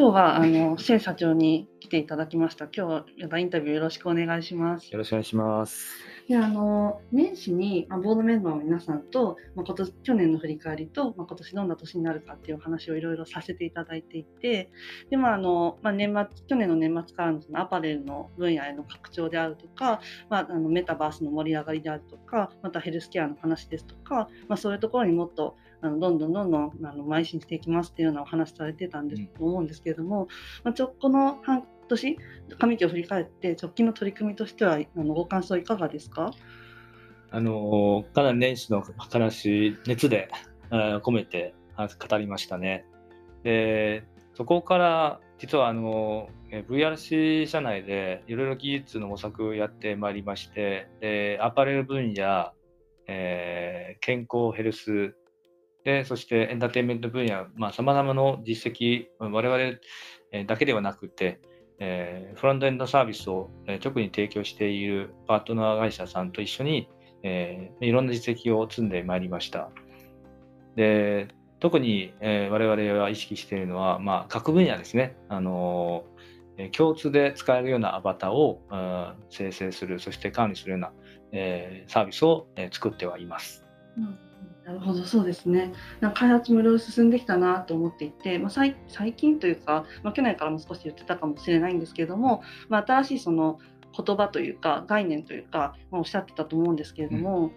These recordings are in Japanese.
今日はあのシェイ社長に来ていただきました。今日はまたインタビューよろしくお願いします。よろしくお願いします。であの年始に、まあ、ボードメンバーの皆さんと、まあ、今年去年の振り返りと、まあ、今年どんな年になるかっていうお話をいろいろさせていただいていてで、まああのまあ、年末去年の年末からのアパレルの分野への拡張であるとか、まあ、あのメタバースの盛り上がりであるとかまたヘルスケアの話ですとか、まあ、そういうところにもっとあのどんどんどんどんあの邁進していきますっていうようなお話されてたんですと思うんですけれども、まあ、ちょこの半年上期を振り返って直近の取り組みとしてはあのご感想いかがですか？あのかなり年始の話、熱であー込めてあ語りましたね。で、そこから実はあのえー VRC 社内でいろいろ技術の模索をやってまいりまして、でアパレル分野、えー健康ヘルスで、そしてエンターテインメント分野、さまざ、まな実績、我々だけではなくて、えーフロントエンドサービスをえー直に提供しているパートナー会社さんと一緒に、えーいろんな実績を積んでまいりました。で特に、えー我々は意識しているのは、まあ、各分野ですね、あのー共通で使えるようなアバターをあー生成する、そして管理するような、えーサービスを、えー作ってはいます。うんなるほど、そうですね。なんか開発もいろいろ進んできたなと思っていて、まあ、最最近というか、まあ、去年からも少し言ってたかもしれないんですけれども、まあ、新しいその言葉というか概念というか、まあ、おっしゃってたと思うんですけれども、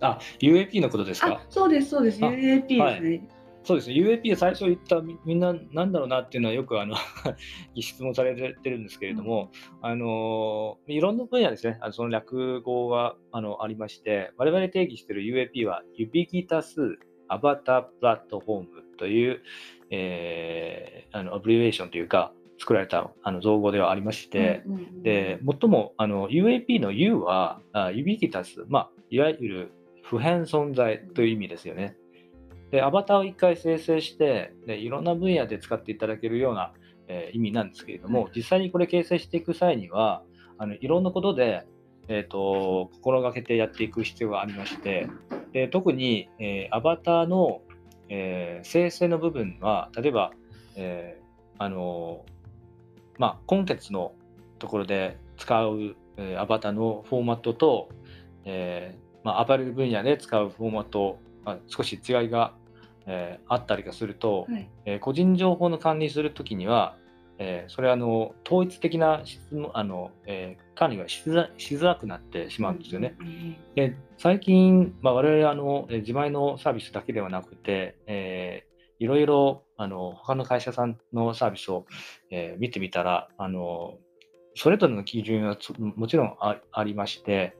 あ、UAP のことですか？あそうですそうです。あ UAP ですね。そうですね、UAP 最初言ったみみんななんだろうなっていうのはよくあの 質問されてるんですけれども、あのいろんな分野ですね、あのその略語があのありまして、我々定義している UAP は Ubiquitous Avatar Platform という、えーあのアブリベーションというか、作られたあの造語ではありまして、うんうんうんで最もあの UAP の U はあ Ubiquitous、まあ、いわゆる普遍存在という意味ですよね。で、アバターを一回生成してで、いろんな分野で使っていただけるような、えー意味なんですけれども、実際にこれ形成していく際には、あのいろんなことで、えー、と心がけてやっていく必要がありまして、で特に、えーアバターの、えー生成の部分は、例えば、えーあのまあ、今月のところで使う、えーアバターのフォーマットと、えーまあ、アパレル分野で使うフォーマット、まあ、少し違いが、えーあったりがすると、はいえー個人情報の管理するときには、えーそれはあの統一的な質問あの、えー管理がしづらしづらくなってしまうんですよね。うんうんで最近、まあ、我々あのえー自前のサービスだけではなくて、えーいろいろあの他の会社さんのサービスを、えー見てみたらあのそれぞれの基準はつもちろんあありまして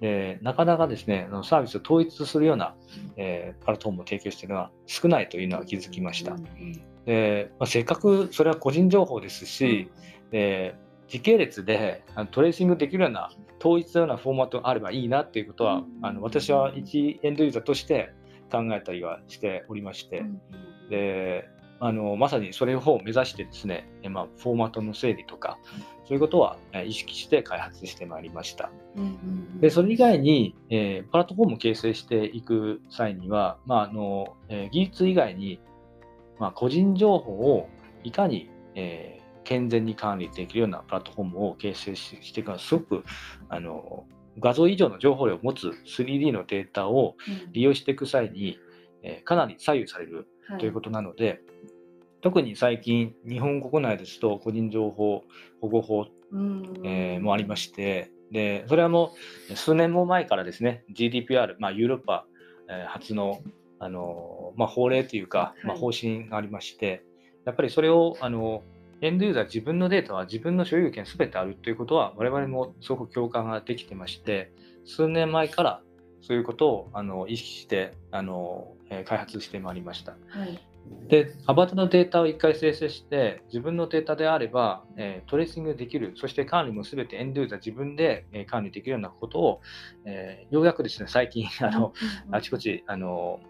でなかなかですねサービスを統一するような、えープラットフォームを提供しているのは少ないというのは気づきました。でまあ、せっかくそれは個人情報ですし、で時系列でトレーシングできるような統一のようなフォーマットがあればいいなっていうことは、あの私は一エンドユーザーとして考えたりはしておりまして、うん。であのまさにそれを目指してですね、えまあ、フォーマットの整理とかそういうことはえ意識して開発してまいりました。うんうんでそれ以外に、えープラットフォームを形成していく際には、まああのえー技術以外に、まあ、個人情報をいかに、えー健全に管理できるようなプラットフォームを形成ししていくのはすごくあの画像以上の情報量を持つ 3D のデータをうん。利用していく際に、えーかなり左右されるということなので、特に最近日本国内ですと個人情報保護法うん。えーもありまして、でそれはもう数年も前からですね、GDPR、まあ、ヨーロッパ、えー初の、あのまあ、法令というか、まあ、はい方針がありまして、やっぱりそれをあのエンドユーザー、自分のデータは自分の所有権すべてあるということは、我々もすごく共感ができてまして、数年前からそういうことをあの意識してあの、えー開発してまいりました。はいで、アバターのデータを一回生成して、自分のデータであれば、えートレーシングできる、そして管理もすべてエンドユーザー自分で、えー管理できるようなことを、えーようやくですね、最近、あの、あちこち、あの、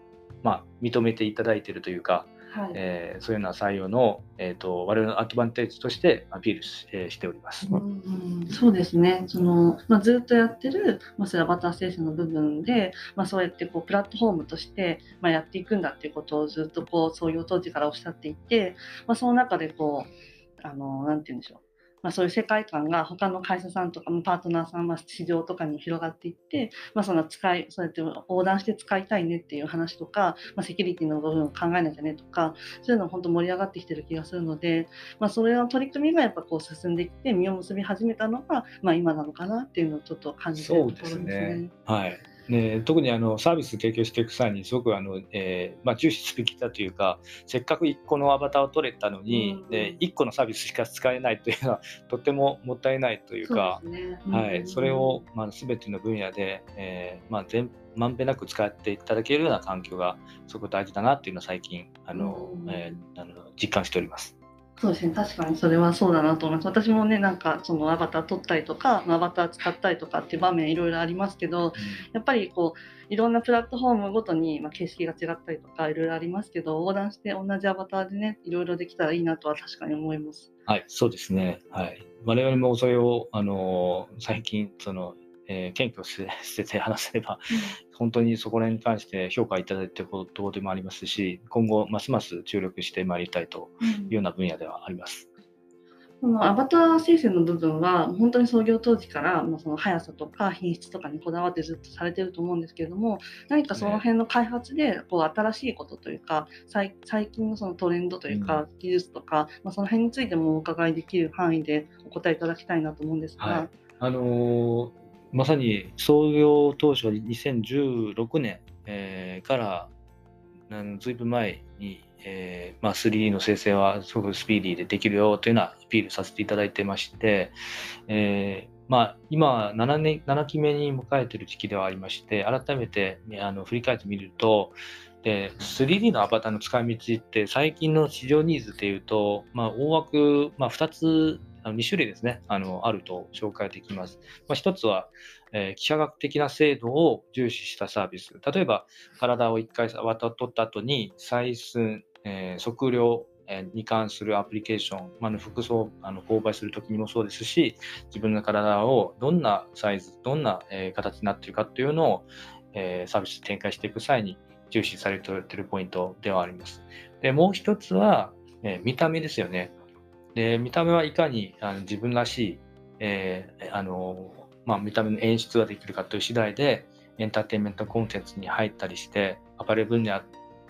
まあ、認めていただいているというか、はい、えー、そういうような採用の、えーと、我々のアドバンテージとしてアピールし,、えー、しております。うん、そうですね。その、まあ、ずっとやってる、まあ、それアバター生成の部分で、まあ、そうやってこうプラットフォームとして、まあ、やっていくんだっていうことをずっとこう創業当時からおっしゃっていて、まあ、その中でこうあのなんて言うんでしょうまあ、そういう世界観が他の会社さんとかパートナーさん、まあ、市場とかに広がっていって、まあ、その使いそうやって横断して使いたいねっていう話とか、まあ、セキュリティの部分を考えなきゃねとかそういうの本当盛り上がってきてる気がするので、まあ、それの取り組みがやっぱこう進んできて実を結び始めたのが、まあ、今なのかなっていうのをちょっと感じてるところですね。すねはいね、特にあのサービス提供していく際にすごくあの、えーまあ、重視すべきだというかせっかく1個のアバターを取れたのに、うん、で1個のサービスしか使えないというのは とってももったいないというかはい、それを、まあ、全ての分野で、えーまあ、全まんべんなく使っていただけるような環境がすごく大事だなっていうのは最近あの、うん、えー、あの実感しております。そうですね、確かにそれはそうだなと思います。私もね、なんかそのアバター撮ったりとか、アバター使ったりとかっていう場面いろいろありますけど、うん、やっぱりこう、いろんなプラットフォームごとに、まあ、形式が違ったりとかいろいろありますけど、横断して同じアバターでね、いろいろできたらいいなとは確かに思います。はい、そうですね。はい。我々もそれを、あの最近、その、えー、謙虚 してて話せれば、うん、本当にそこら辺に関して評価いただいていることでもありますし、今後、ますます注力してまいりたいというような分野ではあります。そのアバター生成の部分は本当に創業当時からまあその速さとか品質とかにこだわってずっとされてると思うんですけれども何かその辺の開発でこう新しいことというか最近のそのトレンドというか技術とか、まあ、その辺についてもお伺いできる範囲でお答えいただきたいなと思うんですが。はい、あのー、まさに創業当初2016年、えー、からずいぶん前にえーまあ、3D の生成はすごくスピーディーでできるよというのはアピールさせていただいてまして、えーまあ、今7年、7期目に迎えている時期ではありまして、改めてあの振り返ってみると、で 3D のアバターの使い道って最近の市場ニーズでいうと、まあ、大枠、まあ、2つあの2種類ですねあのあると紹介できます。まあ、1つは、えー、記者学的な精度を重視したサービス。例えば、体を1回渡っった後に採寸、えー、測量に関するアプリケーション、まあ、服装あの購買するときにもそうですし、自分の体をどんなサイズ、どんな、え、形になっているかというのを、え、サービス展開していく際に重視されているポイントではあります。でもう一つは、え、見た目ですよね。で見た目はいかにあの自分らしい、えーあのまあ、見た目の演出ができるかという次第で、エンターテインメントコンテンツに入ったりして、アパレル分野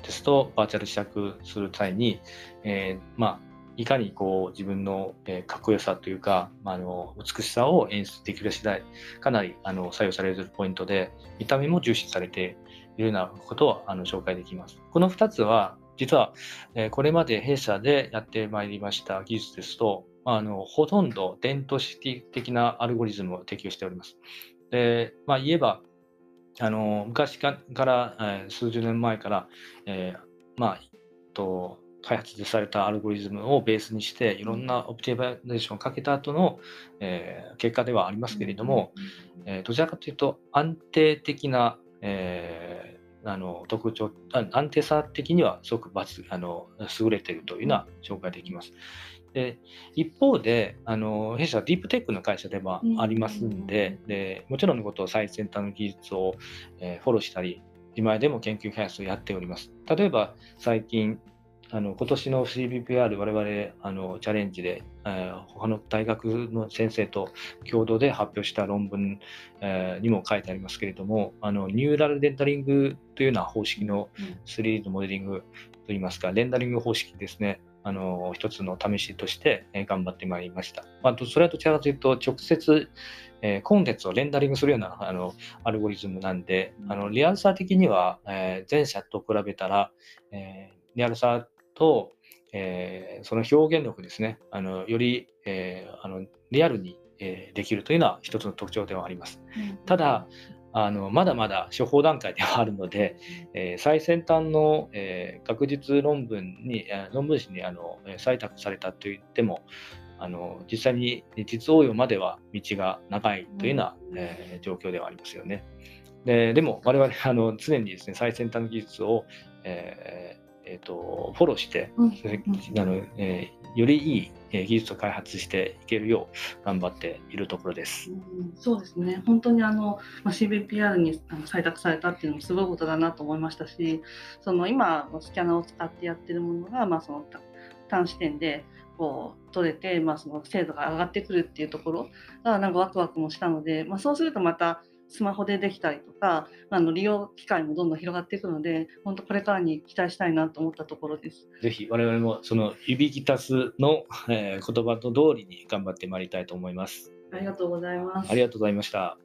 ですと、バーチャル試着する際に、えー、まあ、いかにこう自分の、え、かっこよさというか、まあ、あの美しさを演出できる次第、かなりあの採用されるポイントで、見た目も重視されているようなことをあの紹介できます。この2つは、実は、えー、これまで弊社でやってまいりました技術ですと、あのほとんど伝統式的なアルゴリズムを適用しております。でまあ、言えば、あの昔から、えー、数十年前から、えー、まあ、と開発されたアルゴリズムをベースにしていろんなオプティバイゼーションをかけた後の、えー、結果ではありますけれども、えー、どちらかというと安定的な、えー、あの特徴安定さ的にはすごくあの優れているというのは紹介できます。で一方であの弊社はディープテックの会社でもありますんでうん、でもちろんのことを最先端の技術を、えー、フォローしたり今前でも研究開発をやっております。例えば最近あの今年の CBPR 我々あのチャレンジで、えー、他の大学の先生と共同で発表した論文、えー、にも書いてありますけれどもあのニューラルレンダリングというような方式の 3D のモデリングといいますか、レンダリング方式ですね。あの一つの試しとして頑張ってまいりました。まあ、それはどちらかというと、直接、えー、コンテンツをレンダリングするようなあのアルゴリズムなんで、あのリアルさ的には、えー、前者と比べたら、えー、リアルさと、えー、その表現力ですね、あのより、えー、あのリアルに、えー、できるというのは一つの特徴ではあります。ただ、あのまだまだ処方段階ではあるので、えー、最先端の、えー、学術論文に論文誌にあの採択されたといってもあの実際に実応用までは道が長いというような、えー、状況ではありますよね。ででも我々あの常にですね最先端の技術を、ええーと、フォローして、うん、あのえー、よりいい技術を開発していけるよう頑張っているところです。うん、そうですね本当にあの、まあ、CVPR にあの採択されたっていうのもすごいことだなと思いましたしその今スキャナーを使ってやってるものが、まあ、その短視点でこう取れて、まあ、その精度が上がってくるっていうところがなんかワクワクもしたので、まあ、そうするとまたスマホでできたりとか、あの利用機会もどんどん広がっていくので、本当これからに期待したいなと思ったところです。ぜひ我々もその指ギタスの、えー、言葉の通りに頑張ってまいりたいと思います。ありがとうございます。ありがとうございました。